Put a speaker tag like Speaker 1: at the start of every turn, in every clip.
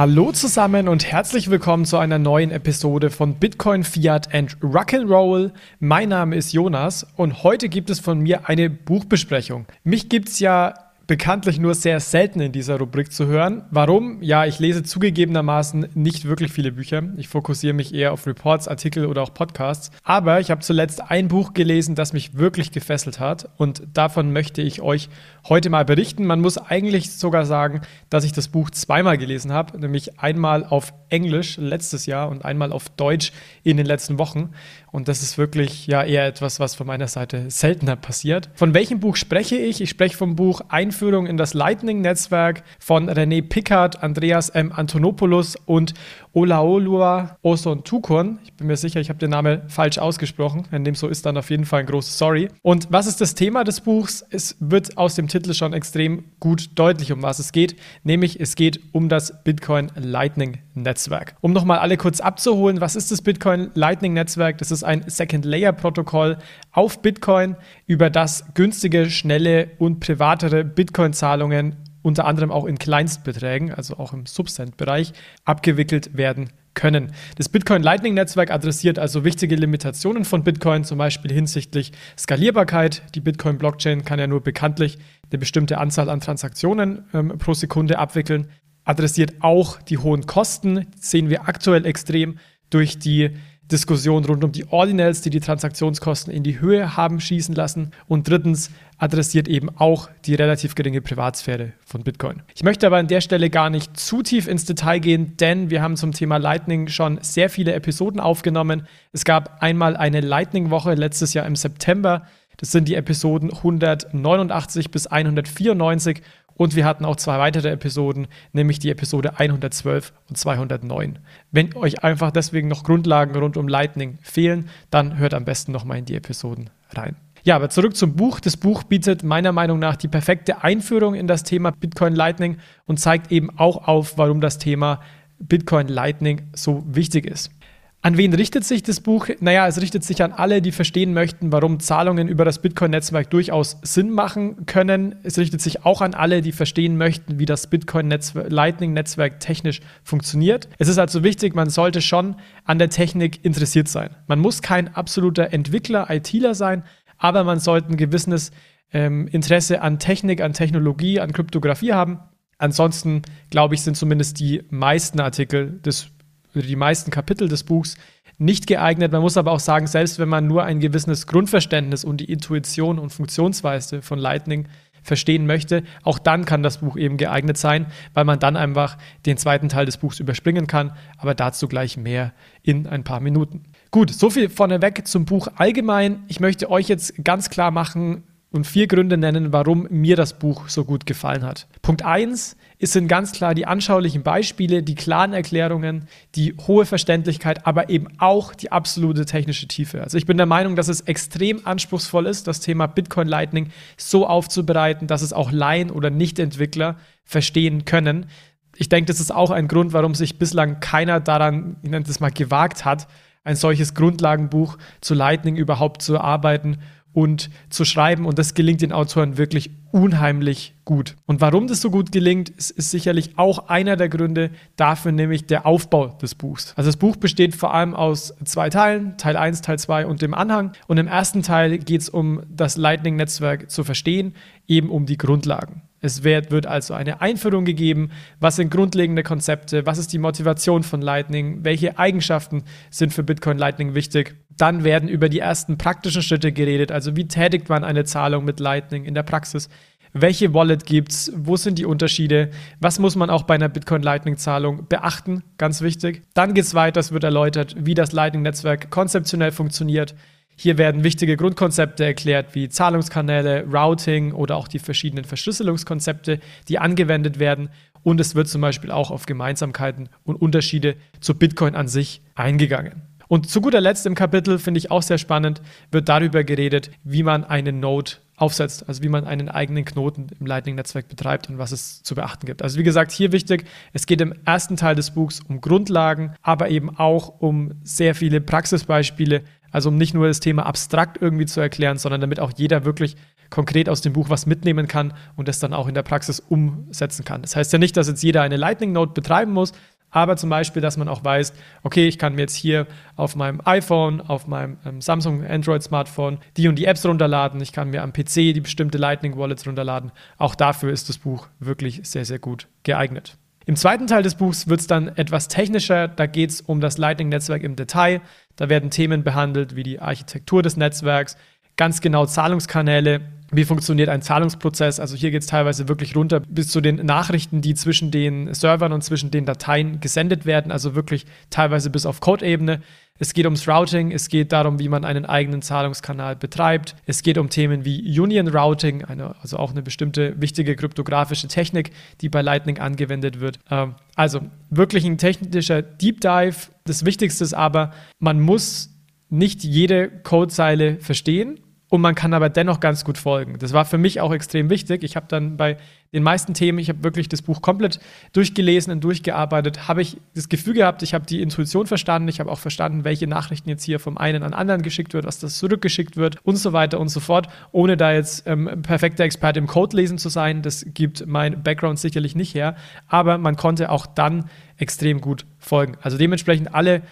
Speaker 1: Hallo zusammen und herzlich willkommen zu einer neuen Episode von Bitcoin, Fiat and Rock'n'Roll. Mein Name ist Jonas und heute gibt es von mir eine Buchbesprechung. Mich gibt's ja bekanntlich nur sehr selten in dieser Rubrik zu hören. Warum? Ja, ich lese zugegebenermaßen nicht wirklich viele Bücher. Ich fokussiere mich eher auf Reports, Artikel oder auch Podcasts. Aber ich habe zuletzt ein Buch gelesen, das mich wirklich gefesselt hat. Und davon möchte ich euch heute mal berichten. Man muss eigentlich sogar sagen, dass ich das Buch zweimal gelesen habe. Nämlich einmal auf Englisch letztes Jahr und einmal auf Deutsch in den letzten Wochen. Und das ist wirklich ja eher etwas, was von meiner Seite seltener passiert. Von welchem Buch spreche ich? Ich spreche vom Buch Einführung in das Lightning-Netzwerk von René Pickard, Andreas M. Antonopoulos und Olaolua Oson Tukon. Ich bin mir sicher, ich habe den Namen falsch ausgesprochen. Wenn dem so ist, dann auf jeden Fall ein großes Sorry. Und was ist das Thema des Buchs? Es wird aus dem Titel schon extrem gut deutlich, um was es geht. Nämlich es geht um das Bitcoin Lightning Netzwerk. Um nochmal alle kurz abzuholen, was ist das Bitcoin Lightning Netzwerk? Das ist ein Second Layer Protokoll auf Bitcoin, über das günstige, schnelle und privatere Bitcoin-Zahlungen unter anderem auch in Kleinstbeträgen, also auch im Subcent-Bereich, abgewickelt werden können. Das Bitcoin Lightning Netzwerk adressiert also wichtige Limitationen von Bitcoin, zum Beispiel hinsichtlich Skalierbarkeit. Die Bitcoin Blockchain kann ja nur bekanntlich eine bestimmte Anzahl an Transaktionen ähm, pro Sekunde abwickeln. Adressiert auch die hohen Kosten, sehen wir aktuell extrem durch die Diskussion rund um die Ordinals, die die Transaktionskosten in die Höhe haben schießen lassen. Und drittens adressiert eben auch die relativ geringe Privatsphäre von Bitcoin. Ich möchte aber an der Stelle gar nicht zu tief ins Detail gehen, denn wir haben zum Thema Lightning schon sehr viele Episoden aufgenommen. Es gab einmal eine Lightning-Woche letztes Jahr im September. Das sind die Episoden 189 bis 194 und wir hatten auch zwei weitere Episoden, nämlich die Episode 112 und 209. Wenn euch einfach deswegen noch Grundlagen rund um Lightning fehlen, dann hört am besten nochmal in die Episoden rein. Ja, aber zurück zum Buch. Das Buch bietet meiner Meinung nach die perfekte Einführung in das Thema Bitcoin Lightning und zeigt eben auch auf, warum das Thema Bitcoin Lightning so wichtig ist. An wen richtet sich das Buch? Naja, es richtet sich an alle, die verstehen möchten, warum Zahlungen über das Bitcoin-Netzwerk durchaus Sinn machen können. Es richtet sich auch an alle, die verstehen möchten, wie das Bitcoin-Lightning-Netzwerk technisch funktioniert. Es ist also wichtig, man sollte schon an der Technik interessiert sein. Man muss kein absoluter Entwickler, ITler sein, aber man sollte ein gewisses ähm, Interesse an Technik, an Technologie, an Kryptographie haben. Ansonsten, glaube ich, sind zumindest die meisten Artikel des die meisten Kapitel des Buchs nicht geeignet. Man muss aber auch sagen, selbst wenn man nur ein gewisses Grundverständnis und die Intuition und Funktionsweise von Lightning verstehen möchte, auch dann kann das Buch eben geeignet sein, weil man dann einfach den zweiten Teil des Buchs überspringen kann, aber dazu gleich mehr in ein paar Minuten. Gut, so viel vorneweg zum Buch allgemein. Ich möchte euch jetzt ganz klar machen, und vier Gründe nennen, warum mir das Buch so gut gefallen hat. Punkt 1 sind ganz klar die anschaulichen Beispiele, die klaren Erklärungen, die hohe Verständlichkeit, aber eben auch die absolute technische Tiefe. Also ich bin der Meinung, dass es extrem anspruchsvoll ist, das Thema Bitcoin Lightning so aufzubereiten, dass es auch Laien oder Nicht-Entwickler verstehen können. Ich denke, das ist auch ein Grund, warum sich bislang keiner daran, ich nenne das mal, gewagt hat, ein solches Grundlagenbuch zu Lightning überhaupt zu erarbeiten und zu schreiben. Und das gelingt den Autoren wirklich unheimlich gut. Und warum das so gut gelingt, ist, ist, sicherlich auch einer der Gründe dafür, nämlich der Aufbau des Buchs. Also das Buch besteht vor allem aus zwei Teilen, Teil 1, Teil 2 und dem Anhang. Und im ersten Teil geht es um das Lightning-Netzwerk zu verstehen, eben um die Grundlagen. Es wird, wird, also eine Einführung gegeben, was sind grundlegende Konzepte, was ist die Motivation von Lightning, welche Eigenschaften sind für Bitcoin Lightning wichtig dann werden über die ersten praktischen Schritte geredet, also wie tätigt man eine Zahlung mit Lightning in der Praxis. Welche Wallet gibt's? Wo sind die Unterschiede? Was muss man auch bei einer Bitcoin Lightning Zahlung beachten? Ganz wichtig. Dann geht's weiter, es wird erläutert, wie das Lightning Netzwerk konzeptionell funktioniert. Hier werden wichtige Grundkonzepte erklärt, wie Zahlungskanäle, Routing oder auch die verschiedenen Verschlüsselungskonzepte, die angewendet werden. Und es wird zum Beispiel auch auf Gemeinsamkeiten und Unterschiede zu Bitcoin an sich eingegangen. Und zu guter Letzt im Kapitel, finde ich auch sehr spannend, wird darüber geredet, wie man eine Node aufsetzt, also wie man einen eigenen Knoten im Lightning-Netzwerk betreibt und was es zu beachten gibt. Also wie gesagt, hier wichtig, es geht im ersten Teil des Buchs um Grundlagen, aber eben auch um sehr viele Praxisbeispiele, also um nicht nur das Thema abstrakt irgendwie zu erklären, sondern damit auch jeder wirklich konkret aus dem Buch was mitnehmen kann und das dann auch in der Praxis umsetzen kann. Das heißt ja nicht, dass jetzt jeder eine Lightning Node betreiben muss, aber zum Beispiel, dass man auch weiß, okay, ich kann mir jetzt hier auf meinem iPhone, auf meinem ähm, Samsung Android Smartphone die und die Apps runterladen. Ich kann mir am PC die bestimmte Lightning Wallets runterladen. Auch dafür ist das Buch wirklich sehr, sehr gut geeignet. Im zweiten Teil des Buchs wird es dann etwas technischer. Da geht es um das Lightning-Netzwerk im Detail. Da werden Themen behandelt wie die Architektur des Netzwerks, ganz genau Zahlungskanäle, wie funktioniert ein Zahlungsprozess. Also hier geht es teilweise wirklich runter bis zu den Nachrichten, die zwischen den Servern und zwischen den Dateien gesendet werden, also wirklich teilweise bis auf Code-Ebene. Es geht ums Routing, es geht darum, wie man einen eigenen Zahlungskanal betreibt. Es geht um Themen wie Union Routing, eine, also auch eine bestimmte wichtige kryptografische Technik, die bei Lightning angewendet wird. Ähm, also wirklich ein technischer Deep Dive. Das Wichtigste ist aber, man muss nicht jede Codezeile verstehen und man kann aber dennoch ganz gut folgen. Das war für mich auch extrem wichtig. Ich habe dann bei den meisten Themen, ich habe wirklich das Buch komplett durchgelesen und durchgearbeitet, habe ich das Gefühl gehabt, ich habe die Intuition verstanden, ich habe auch verstanden, welche Nachrichten jetzt hier vom einen an anderen geschickt wird, was das zurückgeschickt wird und so weiter und so fort, ohne da jetzt ähm, perfekter Experte im Code lesen zu sein. Das gibt mein Background sicherlich nicht her, aber man konnte auch dann extrem gut folgen. Also dementsprechend alle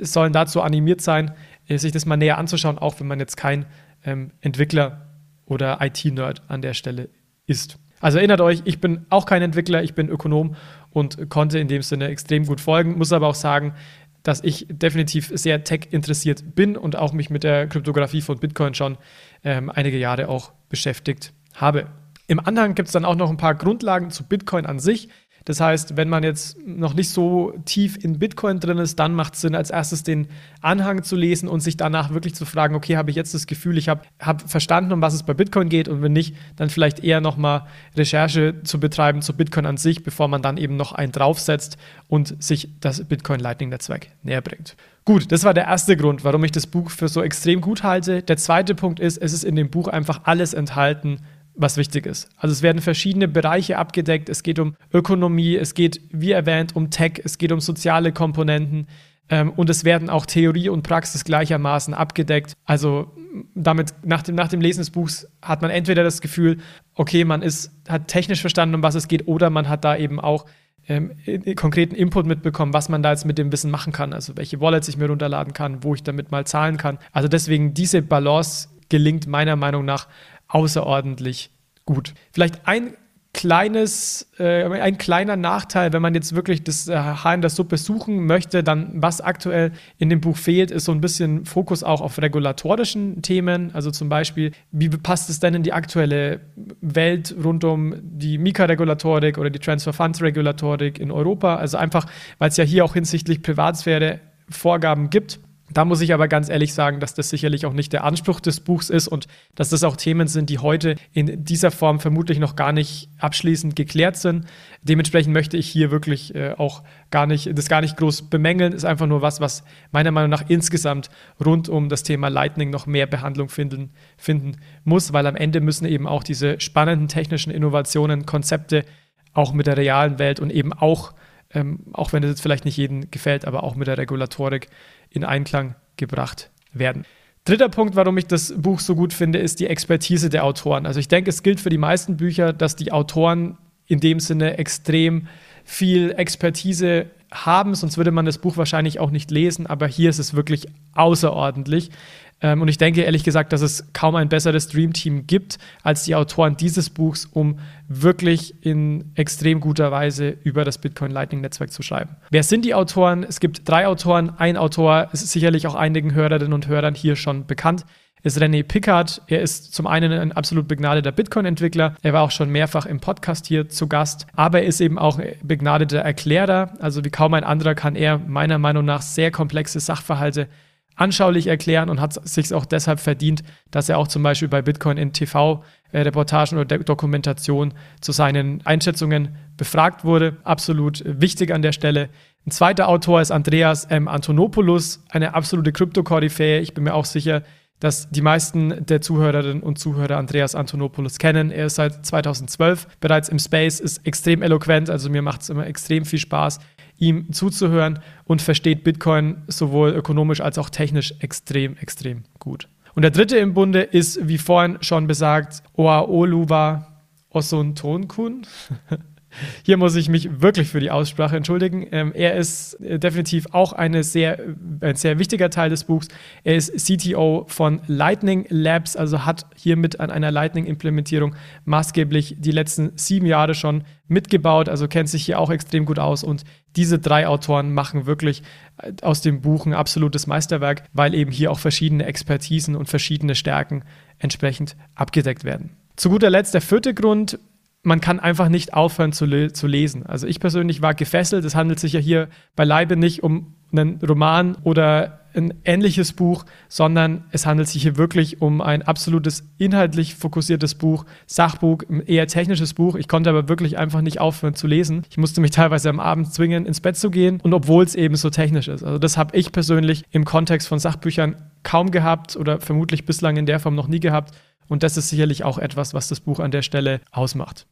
Speaker 1: sollen dazu animiert sein, sich das mal näher anzuschauen, auch wenn man jetzt kein ähm, Entwickler oder IT-Nerd an der Stelle ist. Also erinnert euch, ich bin auch kein Entwickler, ich bin Ökonom und konnte in dem Sinne extrem gut folgen, muss aber auch sagen, dass ich definitiv sehr tech interessiert bin und auch mich mit der Kryptographie von Bitcoin schon ähm, einige Jahre auch beschäftigt habe. Im Anhang gibt es dann auch noch ein paar Grundlagen zu Bitcoin an sich. Das heißt, wenn man jetzt noch nicht so tief in Bitcoin drin ist, dann macht es Sinn, als erstes den Anhang zu lesen und sich danach wirklich zu fragen, okay, habe ich jetzt das Gefühl, ich habe hab verstanden, um was es bei Bitcoin geht und wenn nicht, dann vielleicht eher nochmal Recherche zu betreiben zu Bitcoin an sich, bevor man dann eben noch einen draufsetzt und sich das Bitcoin Lightning Netzwerk näher bringt. Gut, das war der erste Grund, warum ich das Buch für so extrem gut halte. Der zweite Punkt ist, es ist in dem Buch einfach alles enthalten, was wichtig ist. Also es werden verschiedene Bereiche abgedeckt. Es geht um Ökonomie, es geht, wie erwähnt, um Tech, es geht um soziale Komponenten ähm, und es werden auch Theorie und Praxis gleichermaßen abgedeckt. Also damit nach dem, nach dem Lesen des Buchs hat man entweder das Gefühl, okay, man ist, hat technisch verstanden, um was es geht, oder man hat da eben auch ähm, konkreten Input mitbekommen, was man da jetzt mit dem Wissen machen kann, also welche Wallets ich mir runterladen kann, wo ich damit mal zahlen kann. Also deswegen diese Balance gelingt meiner Meinung nach außerordentlich gut. Vielleicht ein kleines, äh, ein kleiner Nachteil, wenn man jetzt wirklich das äh, Haar in der Suppe suchen möchte, dann was aktuell in dem Buch fehlt, ist so ein bisschen Fokus auch auf regulatorischen Themen. Also zum Beispiel, wie passt es denn in die aktuelle Welt rund um die Mika-Regulatorik oder die Transfer Funds-Regulatorik in Europa? Also einfach, weil es ja hier auch hinsichtlich Privatsphäre Vorgaben gibt da muss ich aber ganz ehrlich sagen, dass das sicherlich auch nicht der Anspruch des Buchs ist und dass das auch Themen sind, die heute in dieser Form vermutlich noch gar nicht abschließend geklärt sind. Dementsprechend möchte ich hier wirklich äh, auch gar nicht, das gar nicht groß bemängeln. Ist einfach nur was, was meiner Meinung nach insgesamt rund um das Thema Lightning noch mehr Behandlung finden, finden muss, weil am Ende müssen eben auch diese spannenden technischen Innovationen, Konzepte auch mit der realen Welt und eben auch ähm, auch wenn es jetzt vielleicht nicht jedem gefällt, aber auch mit der Regulatorik in Einklang gebracht werden. Dritter Punkt, warum ich das Buch so gut finde, ist die Expertise der Autoren. Also ich denke, es gilt für die meisten Bücher, dass die Autoren in dem Sinne extrem viel Expertise haben, sonst würde man das Buch wahrscheinlich auch nicht lesen, aber hier ist es wirklich außerordentlich. Ähm, und ich denke ehrlich gesagt, dass es kaum ein besseres Dreamteam gibt als die Autoren dieses Buchs, um wirklich in extrem guter Weise über das Bitcoin Lightning Netzwerk zu schreiben. Wer sind die Autoren? Es gibt drei Autoren. Ein Autor ist sicherlich auch einigen Hörerinnen und Hörern hier schon bekannt ist René Pickard. Er ist zum einen ein absolut begnadeter Bitcoin-Entwickler. Er war auch schon mehrfach im Podcast hier zu Gast. Aber er ist eben auch begnadeter Erklärer. Also wie kaum ein anderer kann er meiner Meinung nach sehr komplexe Sachverhalte anschaulich erklären und hat sich auch deshalb verdient, dass er auch zum Beispiel bei Bitcoin in TV-Reportagen oder Dokumentation zu seinen Einschätzungen befragt wurde. Absolut wichtig an der Stelle. Ein zweiter Autor ist Andreas M. Antonopoulos, eine absolute Krypto-Koryphäe. Ich bin mir auch sicher, dass die meisten der Zuhörerinnen und Zuhörer Andreas Antonopoulos kennen. Er ist seit 2012 bereits im Space, ist extrem eloquent, also mir macht es immer extrem viel Spaß, ihm zuzuhören und versteht Bitcoin sowohl ökonomisch als auch technisch extrem, extrem gut. Und der dritte im Bunde ist, wie vorhin schon besagt, Oaoluwa Osuntonkun. Hier muss ich mich wirklich für die Aussprache entschuldigen. Ähm, er ist äh, definitiv auch eine sehr, ein sehr wichtiger Teil des Buchs. Er ist CTO von Lightning Labs, also hat hiermit an einer Lightning-Implementierung maßgeblich die letzten sieben Jahre schon mitgebaut, also kennt sich hier auch extrem gut aus. Und diese drei Autoren machen wirklich äh, aus dem Buch ein absolutes Meisterwerk, weil eben hier auch verschiedene Expertisen und verschiedene Stärken entsprechend abgedeckt werden. Zu guter Letzt der vierte Grund, man kann einfach nicht aufhören zu, le zu lesen. Also ich persönlich war gefesselt. Es handelt sich ja hier beileibe nicht um einen Roman oder ein ähnliches Buch, sondern es handelt sich hier wirklich um ein absolutes inhaltlich fokussiertes Buch, Sachbuch, ein eher technisches Buch. Ich konnte aber wirklich einfach nicht aufhören zu lesen. Ich musste mich teilweise am Abend zwingen, ins Bett zu gehen und obwohl es eben so technisch ist. Also das habe ich persönlich im Kontext von Sachbüchern kaum gehabt oder vermutlich bislang in der Form noch nie gehabt. Und das ist sicherlich auch etwas, was das Buch an der Stelle ausmacht.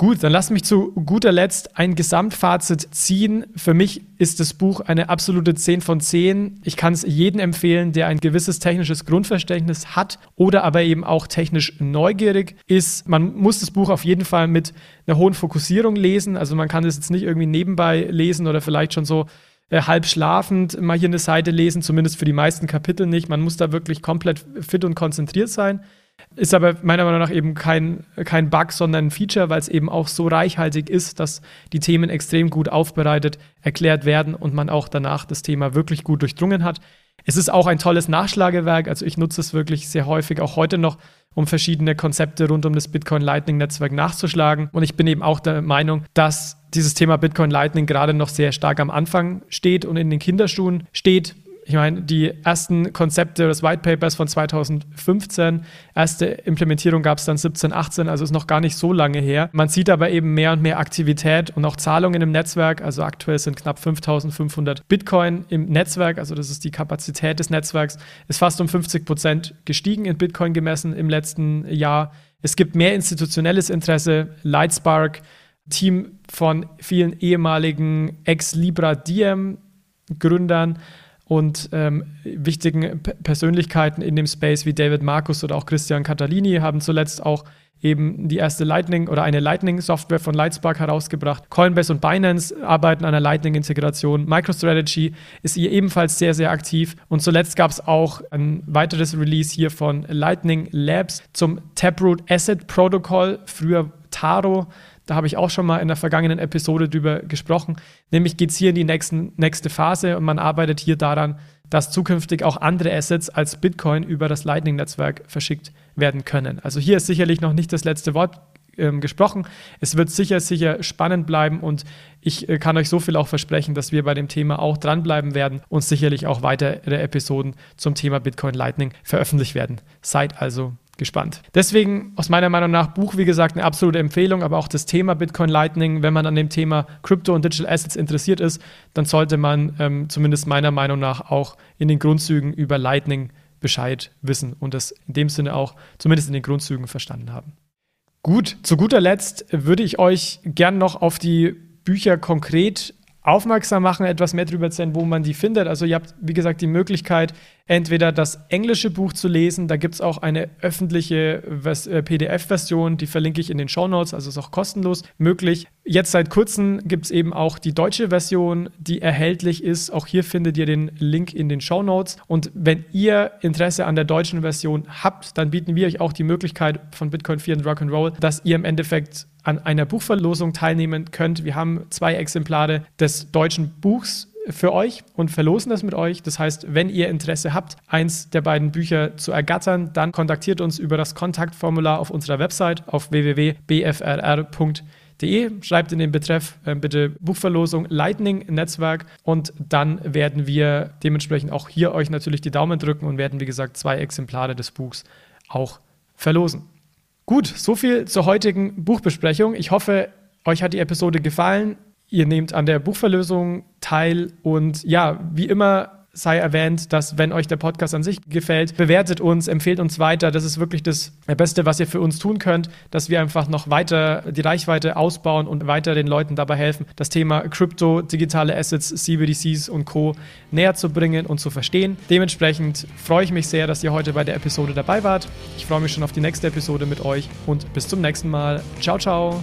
Speaker 1: Gut, dann lass mich zu guter Letzt ein Gesamtfazit ziehen. Für mich ist das Buch eine absolute 10 von 10. Ich kann es jedem empfehlen, der ein gewisses technisches Grundverständnis hat oder aber eben auch technisch neugierig ist. Man muss das Buch auf jeden Fall mit einer hohen Fokussierung lesen. Also man kann es jetzt nicht irgendwie nebenbei lesen oder vielleicht schon so äh, halb schlafend mal hier eine Seite lesen, zumindest für die meisten Kapitel nicht. Man muss da wirklich komplett fit und konzentriert sein. Ist aber meiner Meinung nach eben kein, kein Bug, sondern ein Feature, weil es eben auch so reichhaltig ist, dass die Themen extrem gut aufbereitet erklärt werden und man auch danach das Thema wirklich gut durchdrungen hat. Es ist auch ein tolles Nachschlagewerk, also ich nutze es wirklich sehr häufig, auch heute noch, um verschiedene Konzepte rund um das Bitcoin Lightning Netzwerk nachzuschlagen. Und ich bin eben auch der Meinung, dass dieses Thema Bitcoin Lightning gerade noch sehr stark am Anfang steht und in den Kinderschuhen steht. Ich meine, die ersten Konzepte des White Papers von 2015, erste Implementierung gab es dann 17, 18, also ist noch gar nicht so lange her. Man sieht aber eben mehr und mehr Aktivität und auch Zahlungen im Netzwerk. Also aktuell sind knapp 5500 Bitcoin im Netzwerk, also das ist die Kapazität des Netzwerks, ist fast um 50 Prozent gestiegen in Bitcoin gemessen im letzten Jahr. Es gibt mehr institutionelles Interesse. Lightspark, Team von vielen ehemaligen Ex-Libra-Diem-Gründern, und ähm, wichtigen P Persönlichkeiten in dem Space wie David Markus oder auch Christian Catalini haben zuletzt auch eben die erste Lightning oder eine Lightning-Software von Lightspark herausgebracht. Coinbase und Binance arbeiten an einer Lightning-Integration. MicroStrategy ist hier ebenfalls sehr, sehr aktiv. Und zuletzt gab es auch ein weiteres Release hier von Lightning Labs zum Taproot Asset Protocol, früher Taro. Da habe ich auch schon mal in der vergangenen Episode drüber gesprochen. Nämlich geht es hier in die nächsten, nächste Phase und man arbeitet hier daran, dass zukünftig auch andere Assets als Bitcoin über das Lightning-Netzwerk verschickt werden können. Also hier ist sicherlich noch nicht das letzte Wort ähm, gesprochen. Es wird sicher, sicher spannend bleiben und ich äh, kann euch so viel auch versprechen, dass wir bei dem Thema auch dranbleiben werden und sicherlich auch weitere Episoden zum Thema Bitcoin Lightning veröffentlicht werden. Seid also gespannt. Deswegen aus meiner Meinung nach Buch, wie gesagt, eine absolute Empfehlung, aber auch das Thema Bitcoin Lightning, wenn man an dem Thema Crypto und Digital Assets interessiert ist, dann sollte man ähm, zumindest meiner Meinung nach auch in den Grundzügen über Lightning Bescheid wissen und das in dem Sinne auch zumindest in den Grundzügen verstanden haben. Gut, zu guter Letzt würde ich euch gern noch auf die Bücher konkret aufmerksam machen, etwas mehr darüber erzählen, wo man die findet. Also ihr habt, wie gesagt, die Möglichkeit, entweder das englische Buch zu lesen, da gibt es auch eine öffentliche äh, PDF-Version, die verlinke ich in den Show Notes, also ist auch kostenlos möglich. Jetzt seit kurzem gibt es eben auch die deutsche Version, die erhältlich ist. Auch hier findet ihr den Link in den Show Notes. Und wenn ihr Interesse an der deutschen Version habt, dann bieten wir euch auch die Möglichkeit von Bitcoin 4 und Rock'n'Roll, dass ihr im Endeffekt an einer Buchverlosung teilnehmen könnt. Wir haben zwei Exemplare des deutschen Buchs für euch und verlosen das mit euch. Das heißt, wenn ihr Interesse habt, eins der beiden Bücher zu ergattern, dann kontaktiert uns über das Kontaktformular auf unserer Website auf www.bfrr.de. Schreibt in den Betreff äh, bitte Buchverlosung Lightning Netzwerk und dann werden wir dementsprechend auch hier euch natürlich die Daumen drücken und werden, wie gesagt, zwei Exemplare des Buchs auch verlosen. Gut, so viel zur heutigen Buchbesprechung. Ich hoffe, euch hat die Episode gefallen. Ihr nehmt an der Buchverlösung teil und ja, wie immer sei erwähnt, dass wenn euch der Podcast an sich gefällt, bewertet uns, empfehlt uns weiter. Das ist wirklich das Beste, was ihr für uns tun könnt, dass wir einfach noch weiter die Reichweite ausbauen und weiter den Leuten dabei helfen, das Thema Krypto, digitale Assets, CBDCs und Co. näher zu bringen und zu verstehen. Dementsprechend freue ich mich sehr, dass ihr heute bei der Episode dabei wart. Ich freue mich schon auf die nächste Episode mit euch und bis zum nächsten Mal. Ciao, ciao.